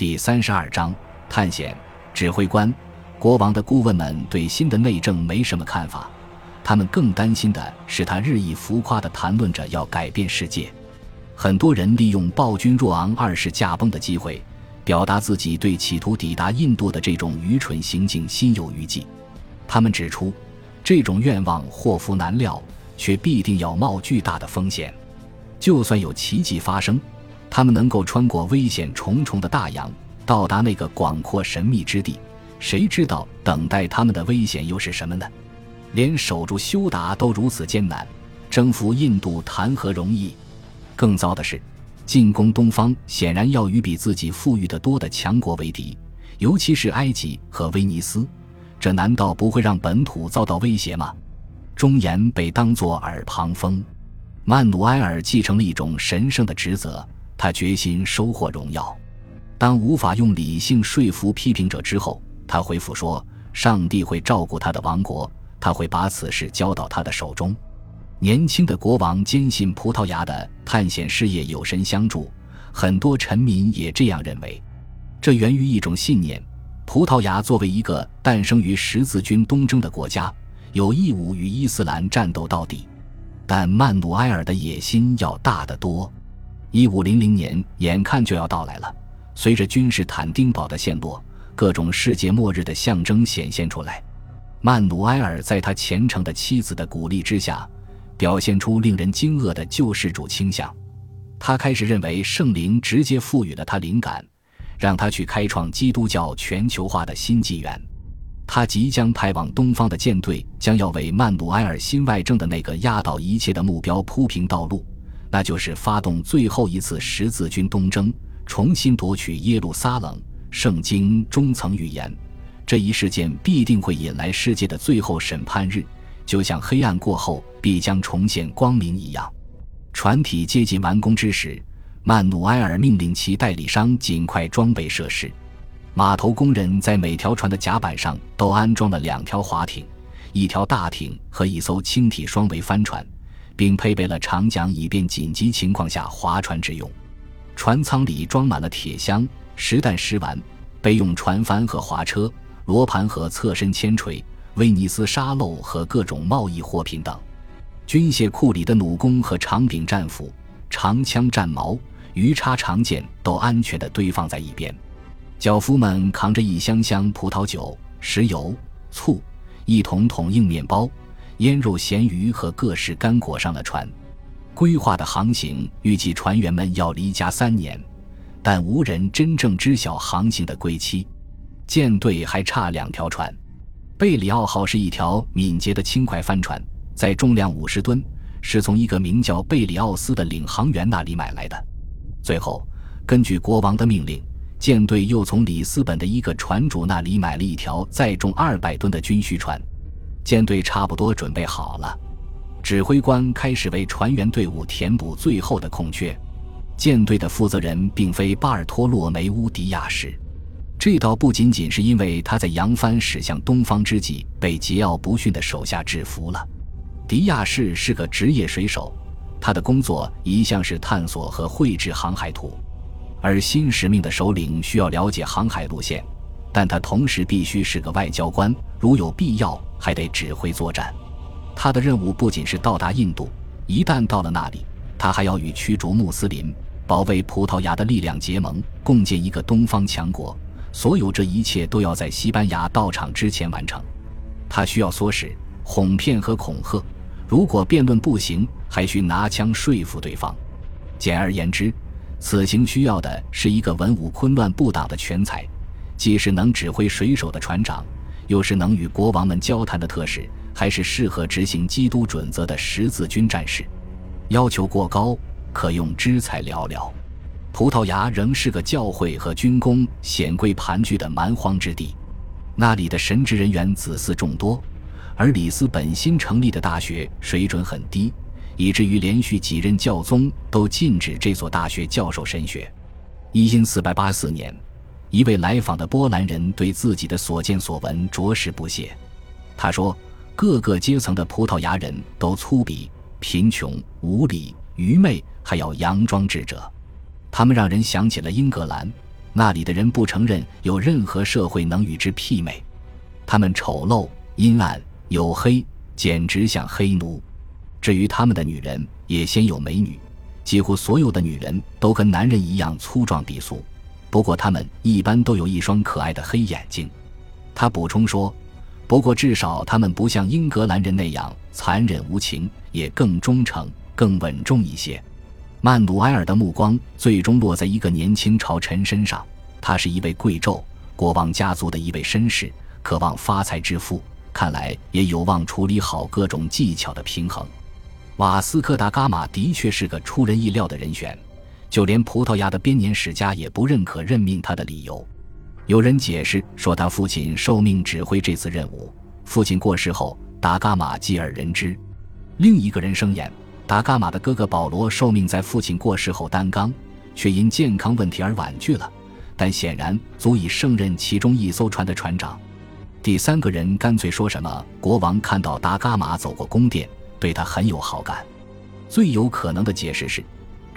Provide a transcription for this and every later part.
第三十二章探险。指挥官、国王的顾问们对新的内政没什么看法，他们更担心的是他日益浮夸地谈论着要改变世界。很多人利用暴君若昂二世驾崩的机会，表达自己对企图抵达印度的这种愚蠢行径心有余悸。他们指出，这种愿望祸福难料，却必定要冒巨大的风险。就算有奇迹发生，他们能够穿过危险重重的大洋，到达那个广阔神秘之地，谁知道等待他们的危险又是什么呢？连守住修达都如此艰难，征服印度谈何容易？更糟的是，进攻东方显然要与比自己富裕得多的强国为敌，尤其是埃及和威尼斯，这难道不会让本土遭到威胁吗？忠言被当作耳旁风。曼努埃尔继承了一种神圣的职责，他决心收获荣耀。当无法用理性说服批评者之后，他回复说：“上帝会照顾他的王国，他会把此事交到他的手中。”年轻的国王坚信葡萄牙的探险事业有神相助，很多臣民也这样认为。这源于一种信念：葡萄牙作为一个诞生于十字军东征的国家，有义务与伊斯兰战斗到底。但曼努埃尔的野心要大得多。一五零零年眼看就要到来了，随着君士坦丁堡的陷落，各种世界末日的象征显现出来。曼努埃尔在他虔诚的妻子的鼓励之下，表现出令人惊愕的救世主倾向。他开始认为圣灵直接赋予了他灵感，让他去开创基督教全球化的新纪元。他即将派往东方的舰队将要为曼努埃尔新外政的那个压倒一切的目标铺平道路，那就是发动最后一次十字军东征，重新夺取耶路撒冷。圣经中曾预言，这一事件必定会引来世界的最后审判日，就像黑暗过后必将重现光明一样。船体接近完工之时，曼努埃尔命令其代理商尽快装备设施。码头工人在每条船的甲板上都安装了两条滑艇、一条大艇和一艘轻体双桅帆船，并配备了长桨，以便紧急情况下划船之用。船舱里装满了铁箱、实弹实丸、备用船帆和滑车、罗盘和侧身铅锤、威尼斯沙漏和各种贸易货品等。军械库里的弩弓和长柄战斧、长枪、战矛、鱼叉、长剑都安全地堆放在一边。脚夫们扛着一箱箱葡萄酒、石油、醋、一桶桶硬面包、腌肉、咸鱼和各式干果上了船。规划的航行预计船员们要离家三年，但无人真正知晓航行的归期。舰队还差两条船。贝里奥号是一条敏捷的轻快帆船，在重量五十吨，是从一个名叫贝里奥斯的领航员那里买来的。最后，根据国王的命令。舰队又从里斯本的一个船主那里买了一条载重二百吨的军需船，舰队差不多准备好了。指挥官开始为船员队伍填补最后的空缺。舰队的负责人并非巴尔托洛梅乌迪亚士，这倒不仅仅是因为他在扬帆驶向东方之际被桀骜不驯的手下制服了。迪亚士是个职业水手，他的工作一向是探索和绘制航海图。而新使命的首领需要了解航海路线，但他同时必须是个外交官，如有必要还得指挥作战。他的任务不仅是到达印度，一旦到了那里，他还要与驱逐穆斯林、保卫葡萄牙的力量结盟，共建一个东方强国。所有这一切都要在西班牙到场之前完成。他需要唆使、哄骗和恐吓，如果辩论不行，还需拿枪说服对方。简而言之。此行需要的是一个文武昆乱不挡的全才，既是能指挥水手的船长，又是能与国王们交谈的特使，还是适合执行基督准则的十字军战士。要求过高，可用之才寥寥。葡萄牙仍是个教会和军工显贵盘踞的蛮荒之地，那里的神职人员子嗣众多，而里斯本新成立的大学水准很低。以至于连续几任教宗都禁止这所大学教授神学。一四百八四年，一位来访的波兰人对自己的所见所闻着实不屑。他说：“各个阶层的葡萄牙人都粗鄙、贫穷、无礼、愚昧，还要佯装智者。他们让人想起了英格兰，那里的人不承认有任何社会能与之媲美，他们丑陋、阴暗、黝黑，简直像黑奴。至于他们的女人，也鲜有美女，几乎所有的女人都跟男人一样粗壮低俗，不过他们一般都有一双可爱的黑眼睛。他补充说：“不过至少他们不像英格兰人那样残忍无情，也更忠诚、更稳重一些。”曼努埃尔的目光最终落在一个年轻朝臣身上，他是一位贵胄，国王家族的一位绅士，渴望发财致富，看来也有望处理好各种技巧的平衡。瓦斯科达伽马的确是个出人意料的人选，就连葡萄牙的编年史家也不认可任命他的理由。有人解释说，他父亲受命指挥这次任务，父亲过世后，达伽马继而人之。另一个人声言。达伽马的哥哥保罗受命在父亲过世后担纲，却因健康问题而婉拒了，但显然足以胜任其中一艘船的船长。第三个人干脆说什么：“国王看到达伽马走过宫殿，对他很有好感。”最有可能的解释是，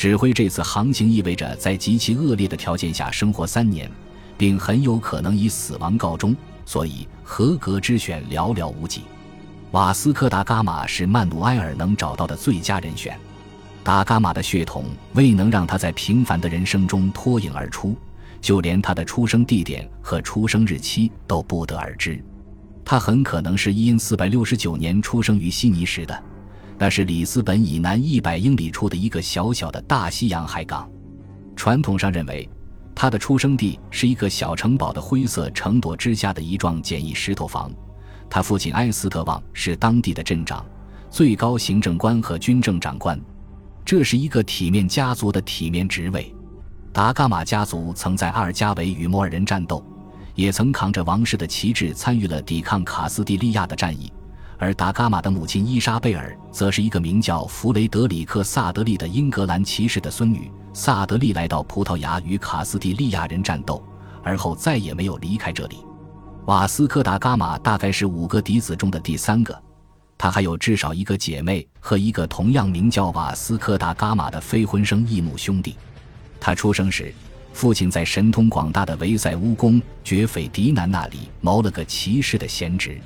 指挥这次航行意味着在极其恶劣的条件下生活三年，并很有可能以死亡告终，所以合格之选寥寥无几。瓦斯科达伽马是曼努埃尔能找到的最佳人选。达伽马的血统未能让他在平凡的人生中脱颖而出，就连他的出生地点和出生日期都不得而知。他很可能是因四百六十九年出生于悉尼时的，那是里斯本以南一百英里处的一个小小的大西洋海港。传统上认为，他的出生地是一个小城堡的灰色城垛之下的一幢简易石头房。他父亲埃斯特旺是当地的镇长、最高行政官和军政长官，这是一个体面家族的体面职位。达伽马家族曾在阿尔加维与摩尔人战斗，也曾扛着王室的旗帜参与了抵抗卡斯蒂利亚的战役。而达伽马的母亲伊莎贝尔则是一个名叫弗雷德里克·萨德利的英格兰骑士的孙女。萨德利来到葡萄牙与卡斯蒂利亚人战斗，而后再也没有离开这里。瓦斯科达伽马大概是五个嫡子中的第三个，他还有至少一个姐妹和一个同样名叫瓦斯科达伽马的非婚生异母兄弟。他出生时，父亲在神通广大的维塞乌公爵斐迪南那里谋了个骑士的闲职。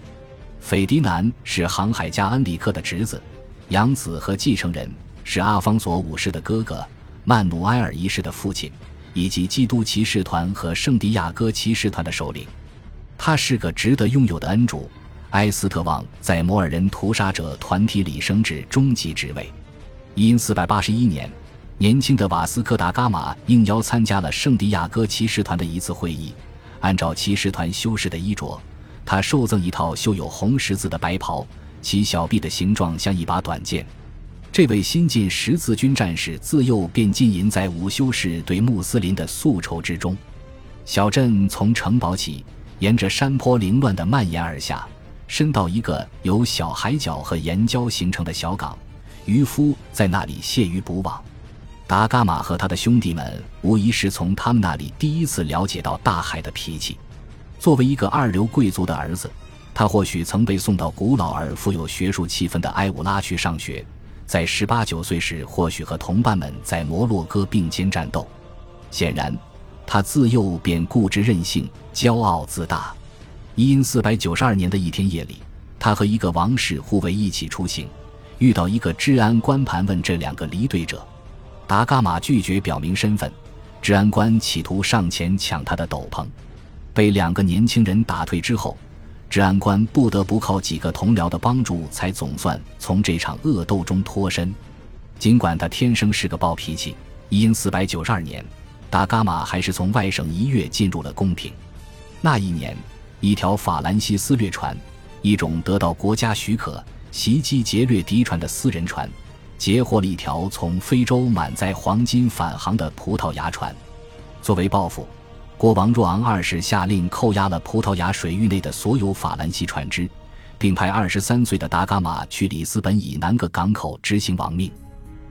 斐迪南是航海家恩里克的侄子、养子和继承人，是阿方索五世的哥哥、曼努埃尔一世的父亲，以及基督骑士团和圣地亚哥骑士团的首领。他是个值得拥有的恩主。埃斯特旺在摩尔人屠杀者团体里升至中级职位。因四百八十一年，年轻的瓦斯科达伽马应邀参加了圣地亚哥骑士团的一次会议。按照骑士团修士的衣着，他受赠一套绣有红十字的白袍，其小臂的形状像一把短剑。这位新晋十字军战士自幼便浸淫在午休士对穆斯林的宿仇之中。小镇从城堡起。沿着山坡凌乱地蔓延而下，伸到一个由小海角和岩礁形成的小港，渔夫在那里卸鱼捕网。达伽马和他的兄弟们无疑是从他们那里第一次了解到大海的脾气。作为一个二流贵族的儿子，他或许曾被送到古老而富有学术气氛的埃武拉去上学，在十八九岁时，或许和同伴们在摩洛哥并肩战斗。显然。他自幼便固执任性、骄傲自大。因四百九十二年的一天夜里，他和一个王室护卫一起出行，遇到一个治安官盘问这两个离队者。达伽马拒绝表明身份，治安官企图上前抢他的斗篷，被两个年轻人打退之后，治安官不得不靠几个同僚的帮助，才总算从这场恶斗中脱身。尽管他天生是个暴脾气，因四百九十二年。达伽马还是从外省一跃进入了宫廷。那一年，一条法兰西斯掠船，一种得到国家许可袭击劫掠敌船的私人船，截获了一条从非洲满载黄金返航的葡萄牙船。作为报复，国王若昂二世下令扣押了葡萄牙水域内的所有法兰西船只，并派二十三岁的达伽马去里斯本以南个港口执行亡命。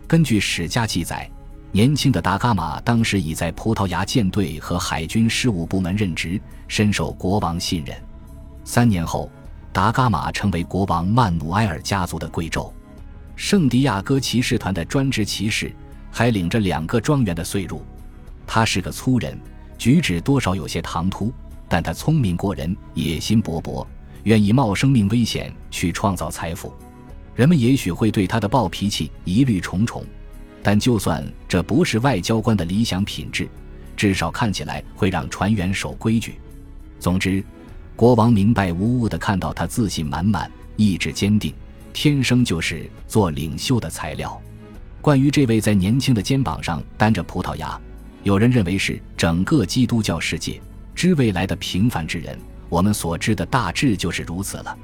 根据史家记载。年轻的达伽马当时已在葡萄牙舰队和海军事务部门任职，深受国王信任。三年后，达伽马成为国王曼努埃尔家族的贵胄。圣地亚哥骑士团的专职骑士还领着两个庄园的岁入。他是个粗人，举止多少有些唐突，但他聪明过人，野心勃勃，愿意冒生命危险去创造财富。人们也许会对他的暴脾气疑虑重重，但就算这不是外交官的理想品质，至少看起来会让船员守规矩。总之，国王明白无误地看到他自信满满，意志坚定，天生就是做领袖的材料。关于这位在年轻的肩膀上担着葡萄牙，有人认为是整个基督教世界之未来的平凡之人。我们所知的大致就是如此了。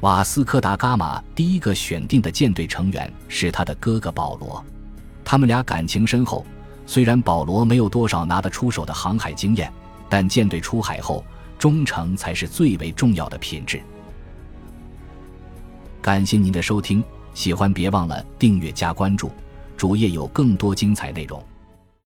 瓦斯科达伽马第一个选定的舰队成员是他的哥哥保罗，他们俩感情深厚。虽然保罗没有多少拿得出手的航海经验，但舰队出海后，忠诚才是最为重要的品质。感谢您的收听，喜欢别忘了订阅加关注，主页有更多精彩内容。